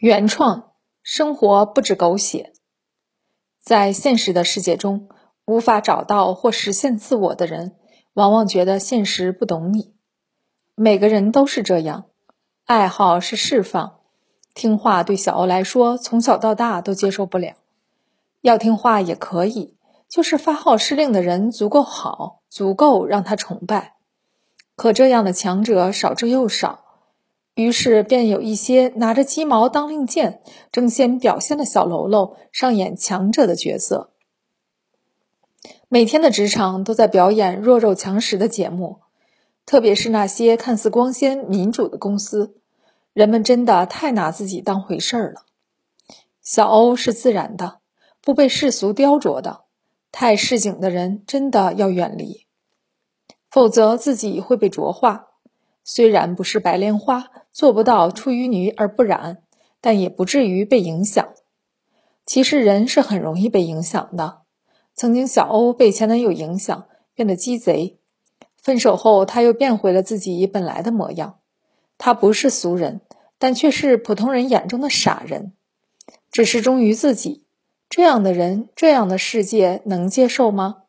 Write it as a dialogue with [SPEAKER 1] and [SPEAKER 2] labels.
[SPEAKER 1] 原创生活不止狗血，在现实的世界中，无法找到或实现自我的人，往往觉得现实不懂你。每个人都是这样，爱好是释放，听话对小欧来说，从小到大都接受不了。要听话也可以，就是发号施令的人足够好，足够让他崇拜。可这样的强者少之又少。于是，便有一些拿着鸡毛当令箭、争先表现的小喽啰上演强者的角色。每天的职场都在表演弱肉强食的节目，特别是那些看似光鲜民主的公司，人们真的太拿自己当回事儿了。小欧是自然的，不被世俗雕琢的，太市井的人真的要远离，否则自己会被浊化。虽然不是白莲花，做不到出淤泥而不染，但也不至于被影响。其实人是很容易被影响的。曾经小欧被前男友影响，变得鸡贼。分手后，他又变回了自己本来的模样。他不是俗人，但却是普通人眼中的傻人。只是忠于自己，这样的人，这样的世界，能接受吗？